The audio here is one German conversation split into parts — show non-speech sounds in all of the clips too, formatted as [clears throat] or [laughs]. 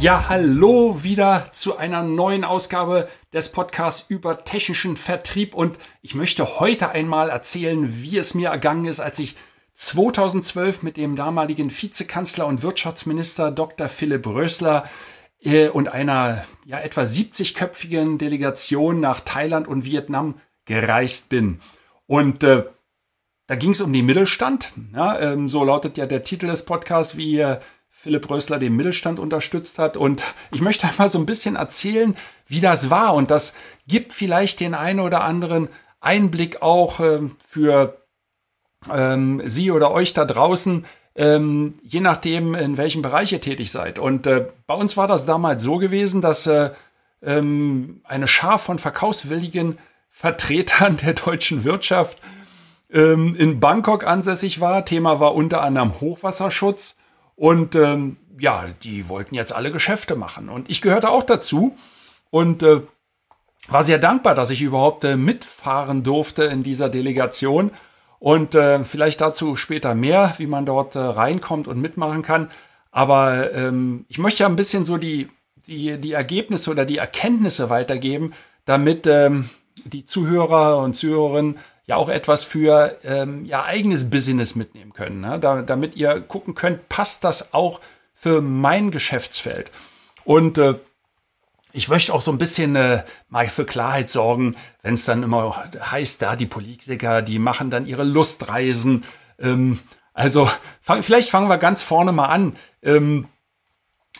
Ja, hallo wieder zu einer neuen Ausgabe des Podcasts über technischen Vertrieb und ich möchte heute einmal erzählen, wie es mir ergangen ist, als ich 2012 mit dem damaligen Vizekanzler und Wirtschaftsminister Dr. Philipp Rösler äh, und einer ja etwa 70-köpfigen Delegation nach Thailand und Vietnam gereist bin. Und äh, da ging es um den Mittelstand. Ja, ähm, so lautet ja der Titel des Podcasts, wie ihr Philipp Rösler den Mittelstand unterstützt hat. Und ich möchte [laughs] einmal so ein bisschen erzählen, wie das war. Und das gibt vielleicht den einen oder anderen Einblick auch ähm, für ähm, Sie oder euch da draußen, ähm, je nachdem, in welchem Bereich ihr tätig seid. Und äh, bei uns war das damals so gewesen, dass äh, ähm, eine Schar von verkaufswilligen Vertretern der deutschen Wirtschaft ähm, in Bangkok ansässig war. Thema war unter anderem Hochwasserschutz. Und ähm, ja, die wollten jetzt alle Geschäfte machen. Und ich gehörte auch dazu und äh, war sehr dankbar, dass ich überhaupt äh, mitfahren durfte in dieser Delegation. Und äh, vielleicht dazu später mehr, wie man dort äh, reinkommt und mitmachen kann. Aber ähm, ich möchte ja ein bisschen so die, die, die Ergebnisse oder die Erkenntnisse weitergeben, damit ähm, die Zuhörer und Zuhörerinnen ja auch etwas für ähm, ja, eigenes Business mitnehmen können, ne? da, damit ihr gucken könnt, passt das auch für mein Geschäftsfeld. Und äh, ich möchte auch so ein bisschen äh, mal für Klarheit sorgen, wenn es dann immer heißt, da die Politiker, die machen dann ihre Lustreisen. Ähm, also fang, vielleicht fangen wir ganz vorne mal an. Ähm,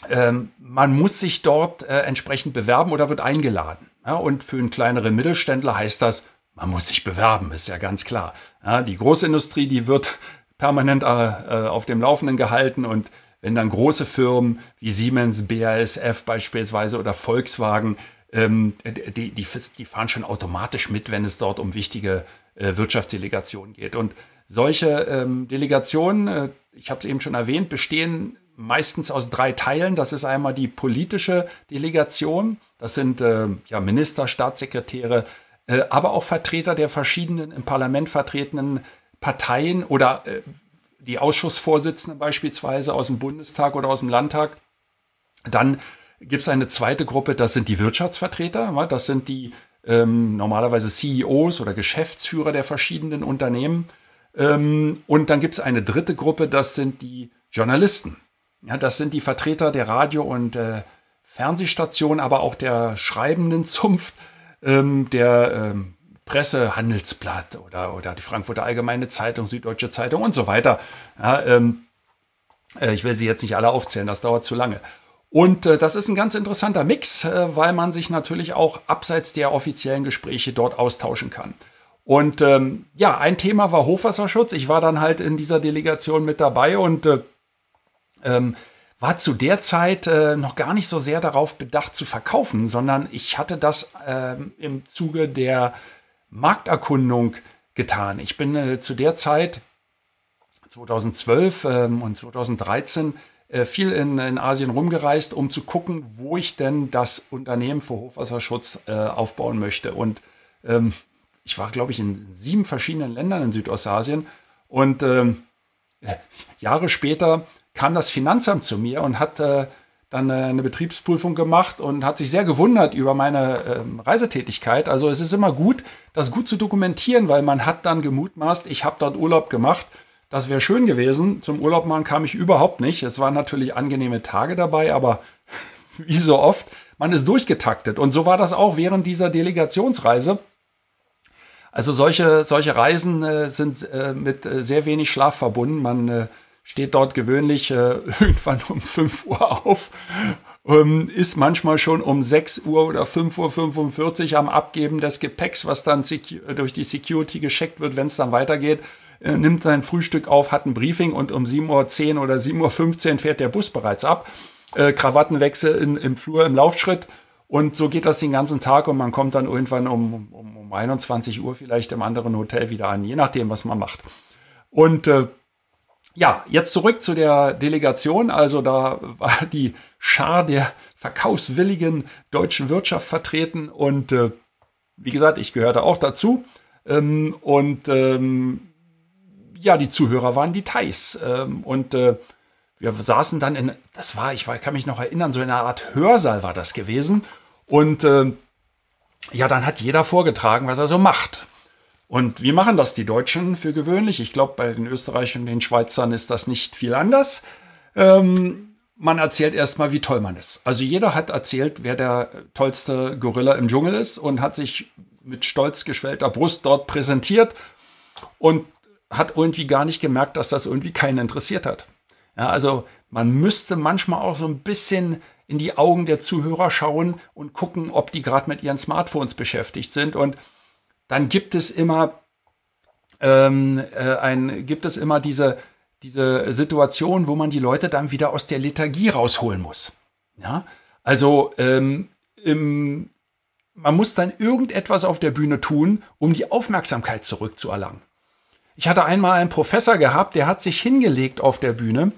ähm, man muss sich dort äh, entsprechend bewerben oder wird eingeladen. Ja? Und für einen kleineren Mittelständler heißt das, man muss sich bewerben, ist ja ganz klar. Ja, die Großindustrie, die wird permanent äh, äh, auf dem Laufenden gehalten und wenn dann große Firmen wie Siemens, BASF beispielsweise oder Volkswagen, ähm, die, die, die fahren schon automatisch mit, wenn es dort um wichtige äh, Wirtschaftsdelegationen geht. Und solche ähm, Delegationen, äh, ich habe es eben schon erwähnt, bestehen meistens aus drei Teilen. Das ist einmal die politische Delegation, das sind äh, ja, Minister, Staatssekretäre, äh, aber auch Vertreter der verschiedenen im Parlament vertretenen Parteien oder äh, die Ausschussvorsitzenden beispielsweise aus dem Bundestag oder aus dem Landtag. Dann gibt es eine zweite Gruppe, das sind die Wirtschaftsvertreter, das sind die ähm, normalerweise CEOs oder Geschäftsführer der verschiedenen Unternehmen. Ähm, und dann gibt es eine dritte Gruppe, das sind die Journalisten. Ja, das sind die Vertreter der Radio- und äh, Fernsehstationen, aber auch der schreibenden Zunft ähm, der ähm, Presse, Handelsblatt oder, oder die Frankfurter Allgemeine Zeitung, Süddeutsche Zeitung und so weiter. Ja, ähm, äh, ich will sie jetzt nicht alle aufzählen, das dauert zu lange. Und äh, das ist ein ganz interessanter Mix, äh, weil man sich natürlich auch abseits der offiziellen Gespräche dort austauschen kann. Und ähm, ja, ein Thema war Hochwasserschutz. Ich war dann halt in dieser Delegation mit dabei und äh, ähm, war zu der Zeit äh, noch gar nicht so sehr darauf bedacht zu verkaufen, sondern ich hatte das äh, im Zuge der Markterkundung getan. Ich bin äh, zu der Zeit 2012 ähm, und 2013 äh, viel in, in, Asien rumgereist, um zu gucken, wo ich denn das Unternehmen für Hochwasserschutz äh, aufbauen möchte. Und ähm, ich war, glaube ich, in sieben verschiedenen Ländern in Südostasien und ähm, Jahre später kam das Finanzamt zu mir und hat äh, dann äh, eine Betriebsprüfung gemacht und hat sich sehr gewundert über meine äh, Reisetätigkeit. Also es ist immer gut, das gut zu dokumentieren, weil man hat dann gemutmaßt, ich habe dort Urlaub gemacht. Das wäre schön gewesen. Zum Urlaub machen kam ich überhaupt nicht. Es waren natürlich angenehme Tage dabei, aber [laughs] wie so oft, man ist durchgetaktet. Und so war das auch während dieser Delegationsreise. Also solche, solche Reisen äh, sind äh, mit äh, sehr wenig Schlaf verbunden. Man äh, steht dort gewöhnlich äh, [laughs] irgendwann um 5 Uhr auf, ähm, ist manchmal schon um 6 Uhr oder 5.45 Uhr am Abgeben des Gepäcks, was dann durch die Security gescheckt wird, wenn es dann weitergeht, äh, nimmt sein Frühstück auf, hat ein Briefing und um 7.10 Uhr oder 7.15 Uhr fährt der Bus bereits ab. äh, Krawattenwechsel in, im Flur, im Laufschritt. Und so geht das den ganzen Tag und man kommt dann irgendwann um, um, um 21 Uhr vielleicht im anderen Hotel wieder an, je nachdem, was man macht. Und äh, ja, jetzt zurück zu der Delegation. Also da war die Schar der verkaufswilligen deutschen Wirtschaft vertreten und äh, wie gesagt, ich gehörte auch dazu. Ähm, und ähm, ja, die Zuhörer waren die Thais. Ähm, und äh, wir saßen dann in, das war, ich kann mich noch erinnern, so in einer Art Hörsaal war das gewesen. Und äh, ja, dann hat jeder vorgetragen, was er so macht. Und wie machen das die Deutschen für gewöhnlich? Ich glaube, bei den Österreichern und den Schweizern ist das nicht viel anders. Ähm, man erzählt erstmal, wie toll man ist. Also jeder hat erzählt, wer der tollste Gorilla im Dschungel ist und hat sich mit stolz geschwellter Brust dort präsentiert und hat irgendwie gar nicht gemerkt, dass das irgendwie keinen interessiert hat. Ja, also man müsste manchmal auch so ein bisschen in die Augen der Zuhörer schauen und gucken, ob die gerade mit ihren Smartphones beschäftigt sind und dann gibt es immer ähm, äh, ein, gibt es immer diese, diese Situation, wo man die Leute dann wieder aus der Lethargie rausholen muss. Ja, also ähm, im, man muss dann irgendetwas auf der Bühne tun, um die Aufmerksamkeit zurückzuerlangen. Ich hatte einmal einen Professor gehabt, der hat sich hingelegt auf der Bühne,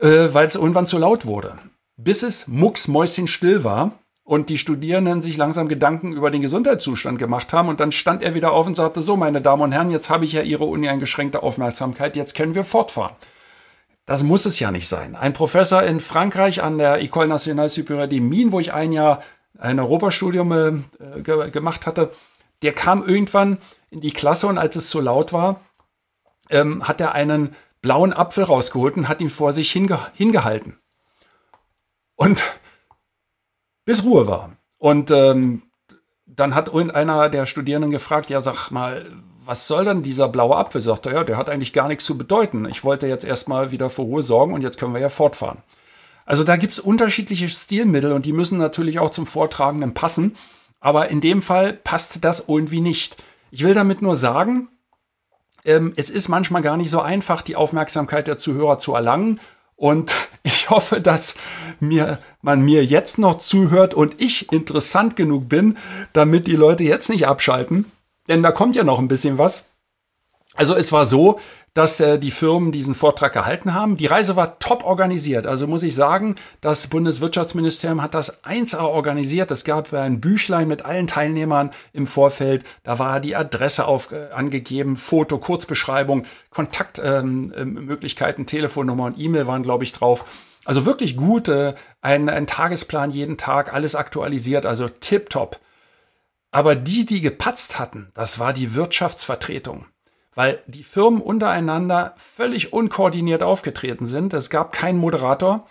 äh, weil es irgendwann zu laut wurde. Bis es mucksmäuschenstill war und die Studierenden sich langsam Gedanken über den Gesundheitszustand gemacht haben. Und dann stand er wieder auf und sagte, so, meine Damen und Herren, jetzt habe ich ja Ihre uneingeschränkte Aufmerksamkeit, jetzt können wir fortfahren. Das muss es ja nicht sein. Ein Professor in Frankreich an der École Nationale Supérieure des Mines, wo ich ein Jahr ein Europastudium äh, ge gemacht hatte, der kam irgendwann in die Klasse und als es so laut war, ähm, hat er einen blauen Apfel rausgeholt und hat ihn vor sich hinge hingehalten. Und bis Ruhe war. Und ähm, dann hat irgendeiner der Studierenden gefragt, ja, sag mal, was soll denn dieser blaue Apfel? Sagt er, ja, der hat eigentlich gar nichts zu bedeuten. Ich wollte jetzt erstmal wieder für Ruhe sorgen und jetzt können wir ja fortfahren. Also da gibt's unterschiedliche Stilmittel und die müssen natürlich auch zum Vortragenden passen. Aber in dem Fall passt das irgendwie nicht. Ich will damit nur sagen, ähm, es ist manchmal gar nicht so einfach, die Aufmerksamkeit der Zuhörer zu erlangen. Und ich hoffe, dass mir, man mir jetzt noch zuhört und ich interessant genug bin, damit die Leute jetzt nicht abschalten. Denn da kommt ja noch ein bisschen was. Also es war so, dass äh, die Firmen diesen Vortrag gehalten haben. Die Reise war top organisiert. Also muss ich sagen, das Bundeswirtschaftsministerium hat das 1A organisiert. Es gab ein Büchlein mit allen Teilnehmern im Vorfeld. Da war die Adresse auf, äh, angegeben, Foto, Kurzbeschreibung, Kontaktmöglichkeiten, ähm, Telefonnummer und E-Mail waren, glaube ich, drauf. Also wirklich gut. Äh, ein, ein Tagesplan jeden Tag, alles aktualisiert, also tipptopp. Aber die, die gepatzt hatten, das war die Wirtschaftsvertretung weil die Firmen untereinander völlig unkoordiniert aufgetreten sind. Es gab keinen Moderator,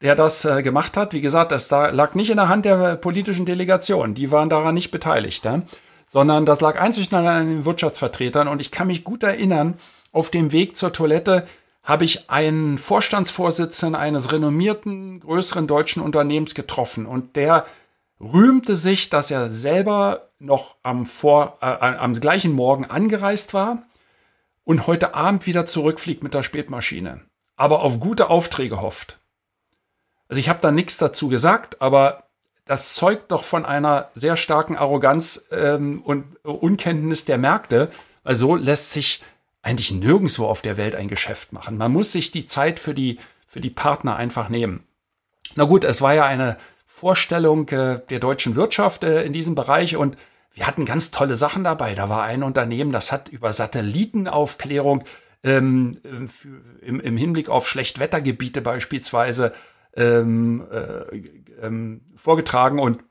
der das äh, gemacht hat. Wie gesagt, das da lag nicht in der Hand der politischen Delegation. Die waren daran nicht beteiligt, ja? sondern das lag einzig und an den Wirtschaftsvertretern. Und ich kann mich gut erinnern, auf dem Weg zur Toilette habe ich einen Vorstandsvorsitzenden eines renommierten größeren deutschen Unternehmens getroffen. Und der rühmte sich, dass er selber noch am, Vor, äh, am gleichen Morgen angereist war und heute Abend wieder zurückfliegt mit der Spätmaschine, aber auf gute Aufträge hofft. Also ich habe da nichts dazu gesagt, aber das zeugt doch von einer sehr starken Arroganz ähm, und Unkenntnis der Märkte, weil so lässt sich eigentlich nirgendwo auf der Welt ein Geschäft machen. Man muss sich die Zeit für die, für die Partner einfach nehmen. Na gut, es war ja eine Vorstellung äh, der deutschen Wirtschaft äh, in diesem Bereich und wir hatten ganz tolle Sachen dabei. Da war ein Unternehmen, das hat über Satellitenaufklärung ähm, für, im, im, Hinblick auf Schlechtwettergebiete beispielsweise ähm, äh, ähm, vorgetragen und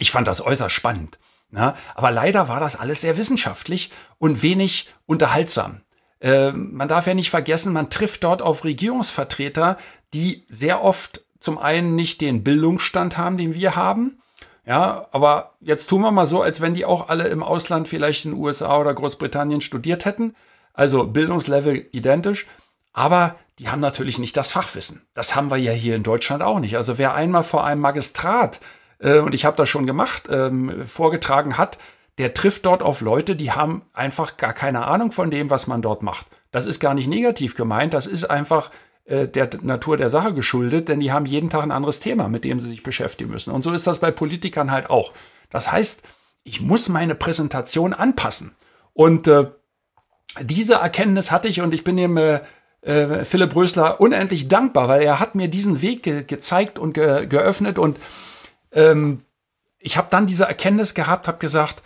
ich fand das äußerst spannend. Na? Aber leider war das alles sehr wissenschaftlich und wenig unterhaltsam. Äh, man darf ja nicht vergessen, man trifft dort auf Regierungsvertreter, die sehr oft zum einen nicht den Bildungsstand haben, den wir haben, ja, aber jetzt tun wir mal so, als wenn die auch alle im Ausland vielleicht in den USA oder Großbritannien studiert hätten. Also Bildungslevel identisch. Aber die haben natürlich nicht das Fachwissen. Das haben wir ja hier in Deutschland auch nicht. Also wer einmal vor einem Magistrat, äh, und ich habe das schon gemacht, ähm, vorgetragen hat, der trifft dort auf Leute, die haben einfach gar keine Ahnung von dem, was man dort macht. Das ist gar nicht negativ gemeint, das ist einfach äh, der Natur der Sache geschuldet, denn die haben jeden Tag ein anderes Thema, mit dem sie sich beschäftigen müssen. Und so ist das bei Politikern halt auch. Das heißt, ich muss meine Präsentation anpassen. Und äh, diese Erkenntnis hatte ich und ich bin dem äh, äh, Philipp Rösler unendlich dankbar, weil er hat mir diesen Weg ge gezeigt und ge geöffnet und ähm, ich habe dann diese Erkenntnis gehabt, habe gesagt,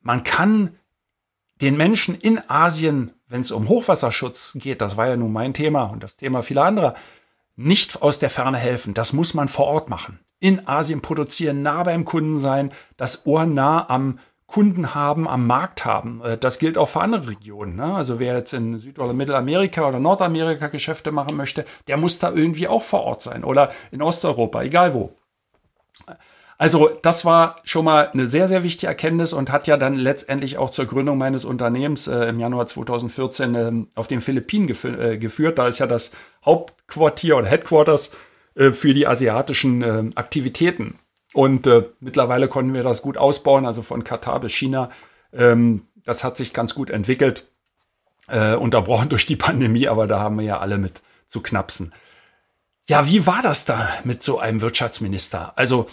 man kann den Menschen in Asien, wenn es um Hochwasserschutz geht, das war ja nun mein Thema und das Thema vieler anderer, nicht aus der Ferne helfen. Das muss man vor Ort machen. In Asien produzieren, nah beim Kunden sein, das Ohr nah am Kunden haben, am Markt haben. Äh, das gilt auch für andere Regionen. Ne? Also wer jetzt in Süd- oder Mittelamerika oder Nordamerika Geschäfte machen möchte, der muss da irgendwie auch vor Ort sein. Oder in Osteuropa, egal wo. Also das war schon mal eine sehr, sehr wichtige Erkenntnis und hat ja dann letztendlich auch zur Gründung meines Unternehmens äh, im Januar 2014 äh, auf den Philippinen gef äh, geführt. Da ist ja das Hauptquartier oder Headquarters äh, für die asiatischen äh, Aktivitäten. Und äh, mittlerweile konnten wir das gut ausbauen, also von Katar bis China. Ähm, das hat sich ganz gut entwickelt, äh, unterbrochen [laughs] durch die Pandemie, aber da haben wir ja alle mit zu knapsen. Ja, wie war das da mit so einem Wirtschaftsminister? Also,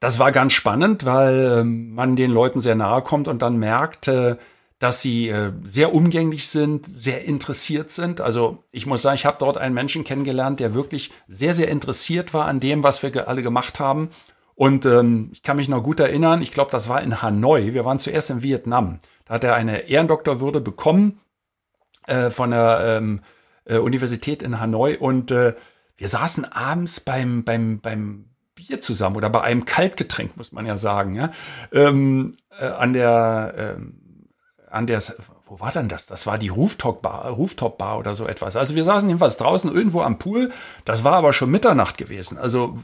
das war ganz spannend, weil äh, man den Leuten sehr nahe kommt und dann merkt, äh, dass sie äh, sehr umgänglich sind, sehr interessiert sind. Also ich muss sagen, ich habe dort einen Menschen kennengelernt, der wirklich sehr, sehr interessiert war an dem, was wir alle gemacht haben und ähm, ich kann mich noch gut erinnern, ich glaube, das war in Hanoi. Wir waren zuerst in Vietnam. Da hat er eine Ehrendoktorwürde bekommen äh, von der ähm, äh, Universität in Hanoi. Und äh, wir saßen abends beim, beim, beim Bier zusammen oder bei einem Kaltgetränk, muss man ja sagen, ja, ähm, äh, an der, ähm, an der, wo war denn das? Das war die Rooftop-Bar, Rooftop-Bar oder so etwas. Also wir saßen jedenfalls draußen irgendwo am Pool. Das war aber schon Mitternacht gewesen. Also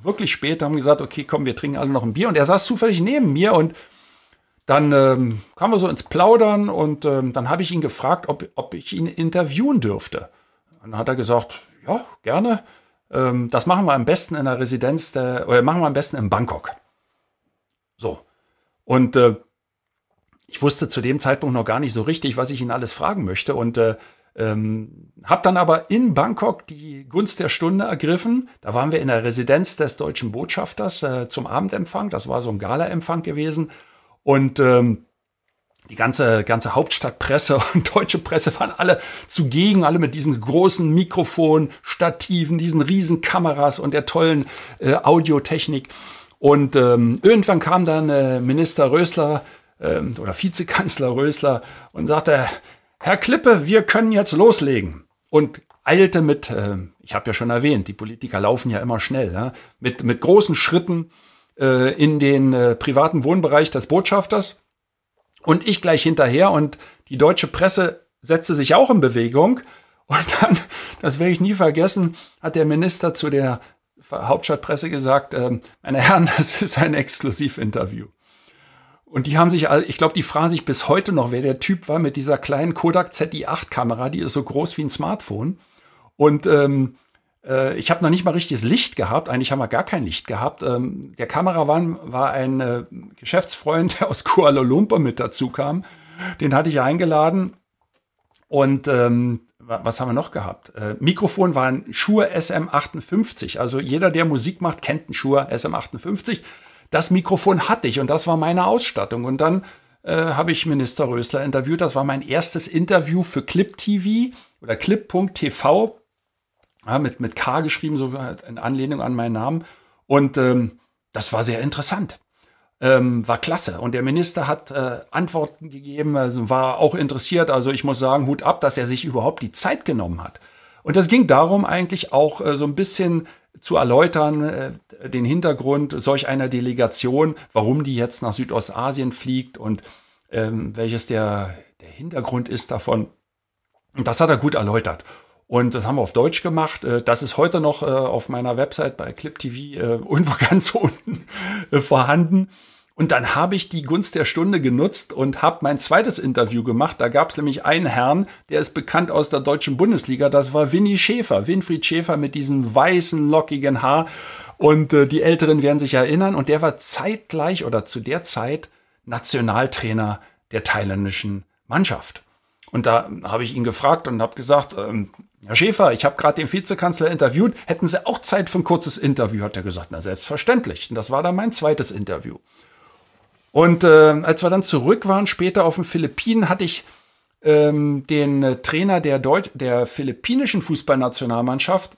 wirklich spät, haben gesagt, okay, komm, wir trinken alle noch ein Bier. Und er saß zufällig neben mir und dann ähm, kamen wir so ins Plaudern und ähm, dann habe ich ihn gefragt, ob, ob ich ihn interviewen dürfte. Und dann hat er gesagt, ja, gerne. Ähm, das machen wir am besten in der Residenz, der, oder machen wir am besten in Bangkok. So. Und äh, ich wusste zu dem Zeitpunkt noch gar nicht so richtig, was ich ihn alles fragen möchte. Und äh, ähm, hab dann aber in Bangkok die Gunst der Stunde ergriffen. Da waren wir in der Residenz des deutschen Botschafters äh, zum Abendempfang. Das war so ein Galaempfang gewesen. Und ähm, die ganze, ganze Hauptstadtpresse [laughs] und deutsche Presse waren alle zugegen, alle mit diesen großen Mikrofonen, Stativen, diesen riesen Kameras und der tollen äh, Audiotechnik. Und ähm, irgendwann kam dann äh, Minister Rösler ähm, oder Vizekanzler Rösler und sagte, Herr Klippe, wir können jetzt loslegen. Und eilte mit, äh, ich habe ja schon erwähnt, die Politiker laufen ja immer schnell, ja, mit, mit großen Schritten äh, in den äh, privaten Wohnbereich des Botschafters. Und ich gleich hinterher und die deutsche Presse setzte sich auch in Bewegung. Und dann, [laughs] das werde ich nie vergessen, hat der Minister zu der Hauptstadtpresse gesagt, äh, meine Herren, [laughs] das ist ein Exklusivinterview. Und die haben sich, ich glaube, die fragen sich bis heute noch, wer der Typ war mit dieser kleinen Kodak ZI8-Kamera, die ist so groß wie ein Smartphone. Und ähm, äh, ich habe noch nicht mal richtiges Licht gehabt. Eigentlich haben wir gar kein Licht gehabt. Ähm, der Kameramann war ein äh, Geschäftsfreund, der aus Kuala Lumpur mit dazu kam. Den hatte ich eingeladen. Und ähm, was haben wir noch gehabt? Äh, Mikrofon war ein Shure SM58. Also jeder, der Musik macht, kennt einen Shure SM58 das Mikrofon hatte ich und das war meine Ausstattung. Und dann äh, habe ich Minister Rösler interviewt. Das war mein erstes Interview für Clip TV oder Clip.tv. Ja, mit, mit K geschrieben, so in Anlehnung an meinen Namen. Und ähm, das war sehr interessant. Ähm, war klasse. Und der Minister hat äh, Antworten gegeben, also war auch interessiert. Also ich muss sagen, Hut ab, dass er sich überhaupt die Zeit genommen hat. Und das ging darum eigentlich auch äh, so ein bisschen zu erläutern, äh, den Hintergrund solch einer Delegation, warum die jetzt nach Südostasien fliegt und ähm, welches der, der Hintergrund ist davon. Und das hat er gut erläutert. Und das haben wir auf Deutsch gemacht. Äh, das ist heute noch äh, auf meiner Website bei Clip TV äh, [laughs] irgendwo ganz unten vorhanden. Und dann habe ich die Gunst der Stunde genutzt und habe mein zweites Interview gemacht. Da gab es nämlich einen Herrn, der ist bekannt aus der deutschen Bundesliga. Das war Winnie Schäfer, Winfried Schäfer mit diesem weißen, lockigen Haar. Und äh, die Älteren werden sich erinnern. Und der war zeitgleich oder zu der Zeit Nationaltrainer der thailändischen Mannschaft. Und da habe ich ihn gefragt und habe gesagt, ähm, Herr Schäfer, ich habe gerade den Vizekanzler interviewt. Hätten Sie auch Zeit für ein kurzes Interview? Hat er gesagt. Na, selbstverständlich. Und das war dann mein zweites Interview. Und äh, als wir dann zurück waren, später auf den Philippinen, hatte ich ähm, den äh, Trainer der, Deut der philippinischen Fußballnationalmannschaft.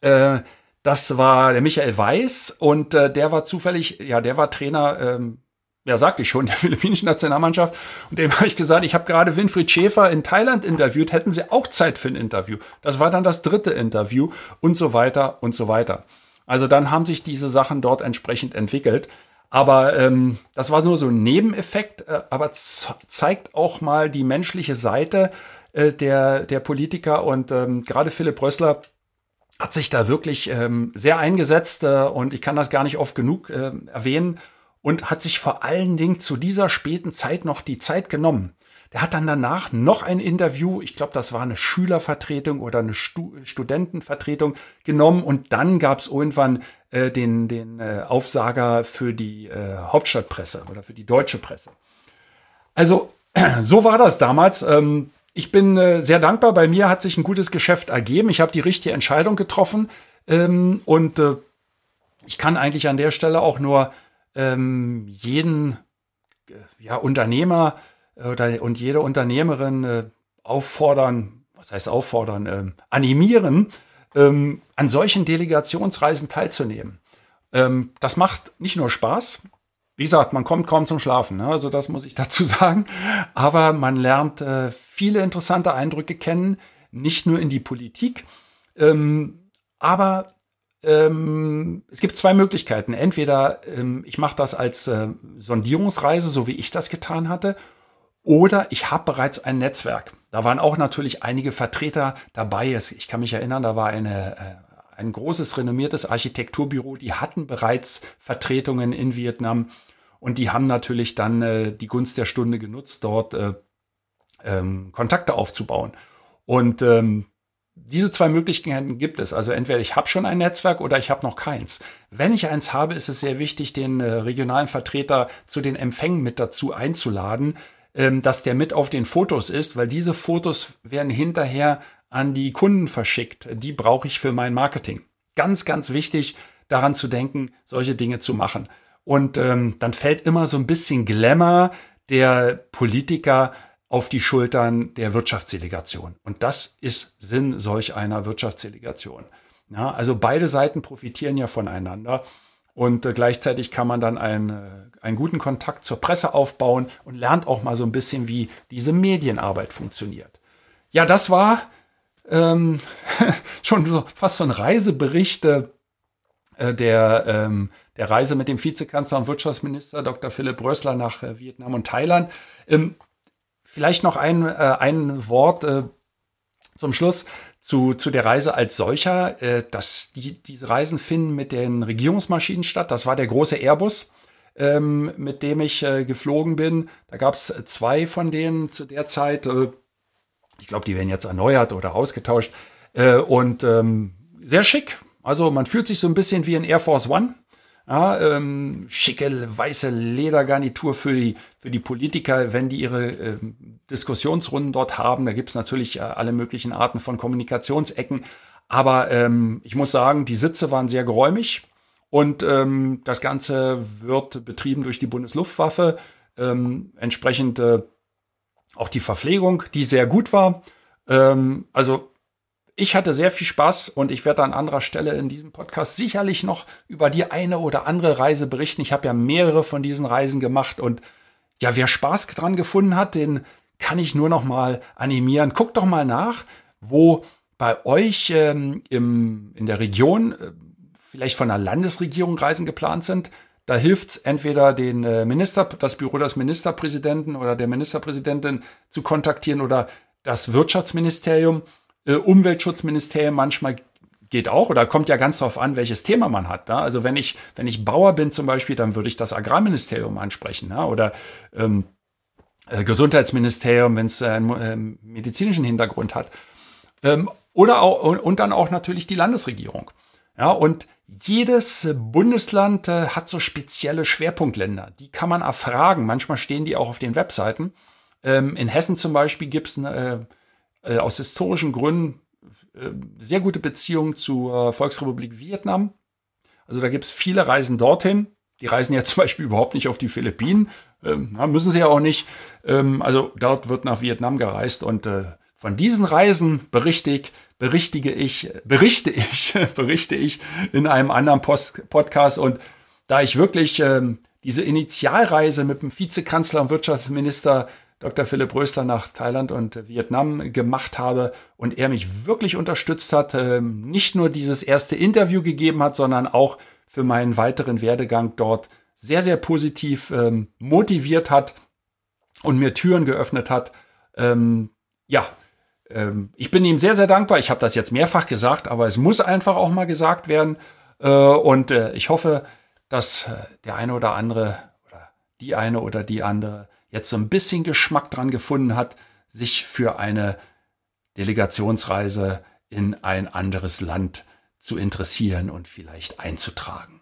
Äh, das war der Michael Weiß und äh, der war zufällig, ja, der war Trainer, ähm, ja, sagte ich schon, [laughs] der philippinischen Nationalmannschaft. Und dem habe ich gesagt, ich habe gerade Winfried Schäfer in Thailand interviewt, hätten Sie auch Zeit für ein Interview? Das war dann das dritte Interview und so weiter und so weiter. Also dann haben sich diese Sachen dort entsprechend entwickelt. Aber ähm, das war nur so ein Nebeneffekt, äh, aber zeigt auch mal die menschliche Seite äh, der, der Politiker. Und ähm, gerade Philipp Rössler hat sich da wirklich ähm, sehr eingesetzt äh, und ich kann das gar nicht oft genug äh, erwähnen und hat sich vor allen Dingen zu dieser späten Zeit noch die Zeit genommen. Der hat dann danach noch ein Interview, ich glaube, das war eine Schülervertretung oder eine Stu Studentenvertretung genommen und dann gab es irgendwann äh, den, den äh, Aufsager für die äh, Hauptstadtpresse oder für die deutsche Presse. Also [clears throat] so war das damals. Ähm, ich bin äh, sehr dankbar. Bei mir hat sich ein gutes Geschäft ergeben. Ich habe die richtige Entscheidung getroffen ähm, und äh, ich kann eigentlich an der Stelle auch nur ähm, jeden äh, ja, Unternehmer oder, und jede Unternehmerin äh, auffordern, was heißt auffordern, äh, animieren, ähm, an solchen Delegationsreisen teilzunehmen. Ähm, das macht nicht nur Spaß, wie gesagt, man kommt kaum zum Schlafen, ne? also das muss ich [laughs] dazu sagen, aber man lernt äh, viele interessante Eindrücke kennen, nicht nur in die Politik, ähm, aber ähm, es gibt zwei Möglichkeiten. Entweder ähm, ich mache das als äh, Sondierungsreise, so wie ich das getan hatte, oder ich habe bereits ein Netzwerk. Da waren auch natürlich einige Vertreter dabei. Ich kann mich erinnern, da war eine, äh, ein großes renommiertes Architekturbüro, die hatten bereits Vertretungen in Vietnam und die haben natürlich dann äh, die Gunst der Stunde genutzt, dort äh, ähm, Kontakte aufzubauen. Und ähm, diese zwei Möglichkeiten gibt es. Also entweder ich habe schon ein Netzwerk oder ich habe noch keins. Wenn ich eins habe, ist es sehr wichtig, den äh, regionalen Vertreter zu den Empfängen mit dazu einzuladen, ähm, dass der mit auf den Fotos ist, weil diese Fotos werden hinterher an die Kunden verschickt. Die brauche ich für mein Marketing. Ganz, ganz wichtig, daran zu denken, solche Dinge zu machen. Und ähm, dann fällt immer so ein bisschen Glamour der Politiker auf die Schultern der Wirtschaftsdelegation. Und das ist Sinn solch einer Wirtschaftsdelegation. Ja, also beide Seiten profitieren ja voneinander. Und äh, gleichzeitig kann man dann einen, äh, einen guten Kontakt zur Presse aufbauen und lernt auch mal so ein bisschen, wie diese Medienarbeit funktioniert. Ja, das war ähm, [laughs] schon so fast so ein Reisebericht äh, der, ähm, der Reise mit dem Vizekanzler und Wirtschaftsminister Dr. Philipp Rössler nach äh, Vietnam und Thailand. Ähm, vielleicht noch ein, äh, ein Wort äh, zum Schluss zu, zu der Reise als solcher. Äh, dass die, diese Reisen finden mit den Regierungsmaschinen statt. Das war der große Airbus, ähm, mit dem ich äh, geflogen bin. Da gab es zwei von denen zu der Zeit. Äh, ich glaube, die werden jetzt erneuert oder ausgetauscht. Äh, und ähm, sehr schick. Also man fühlt sich so ein bisschen wie in Air Force One. Ja, ähm, schicke weiße Ledergarnitur für die, für die Politiker, wenn die ihre äh, Diskussionsrunden dort haben. Da gibt's natürlich äh, alle möglichen Arten von Kommunikationsecken. Aber ähm, ich muss sagen, die Sitze waren sehr geräumig und ähm, das Ganze wird betrieben durch die Bundesluftwaffe. Ähm, entsprechend äh, auch die Verpflegung, die sehr gut war. Ähm, also ich hatte sehr viel Spaß und ich werde an anderer Stelle in diesem Podcast sicherlich noch über die eine oder andere Reise berichten. Ich habe ja mehrere von diesen Reisen gemacht und ja, wer Spaß dran gefunden hat, den kann ich nur noch mal animieren. Guckt doch mal nach, wo bei euch ähm, im, in der Region äh, vielleicht von der Landesregierung Reisen geplant sind. Da hilft es entweder den äh, Minister, das Büro des Ministerpräsidenten oder der Ministerpräsidentin zu kontaktieren oder das Wirtschaftsministerium äh, Umweltschutzministerium manchmal geht auch oder kommt ja ganz darauf an, welches Thema man hat. Ne? Also wenn ich, wenn ich Bauer bin zum Beispiel, dann würde ich das Agrarministerium ansprechen ne? oder ähm, äh, Gesundheitsministerium, wenn es einen äh, medizinischen Hintergrund hat. Ähm, oder auch, und dann auch natürlich die Landesregierung. Ja, und jedes Bundesland äh, hat so spezielle Schwerpunktländer. Die kann man erfragen. Manchmal stehen die auch auf den Webseiten. Ähm, in Hessen zum Beispiel gibt es äh, äh, aus historischen Gründen äh, sehr gute Beziehung zur Volksrepublik Vietnam. Also da gibt es viele Reisen dorthin. Die reisen ja [laughs] zum Beispiel überhaupt nicht auf die Philippinen. Ähm, müssen sie ja auch nicht. Ähm, also dort wird nach Vietnam gereist und äh, von diesen Reisen berichte ich, berichtige ich, berichte ich, [laughs] berichte ich in einem anderen Post Podcast und da ich wirklich ähm, diese Initialreise mit dem Vizekanzler und Wirtschaftsminister Dr. Philipp Rösler nach Thailand und Vietnam gemacht habe und er mich wirklich unterstützt hat, ähm, nicht nur dieses erste Interview gegeben hat, sondern auch für meinen weiteren Werdegang dort sehr, sehr positiv ähm, motiviert hat und mir Türen geöffnet hat. Ähm, ja, ich bin ihm sehr, sehr dankbar. Ich habe das jetzt mehrfach gesagt, aber es muss einfach auch mal gesagt werden. Äh, und äh, ich hoffe, dass äh, der eine oder andere oder die eine oder die andere jetzt so ein bisschen Geschmack dran gefunden hat, sich für eine Delegationsreise in ein anderes Land zu interessieren und vielleicht einzutragen.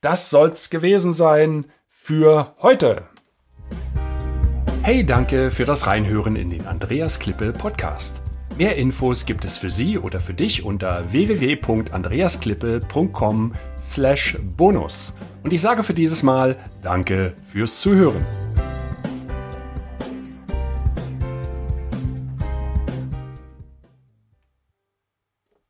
Das soll's gewesen sein für heute. Hey, danke für das Reinhören in den Andreas Klippe Podcast. Mehr Infos gibt es für Sie oder für dich unter www.andreasklippe.com/bonus. Und ich sage für dieses Mal Danke fürs Zuhören.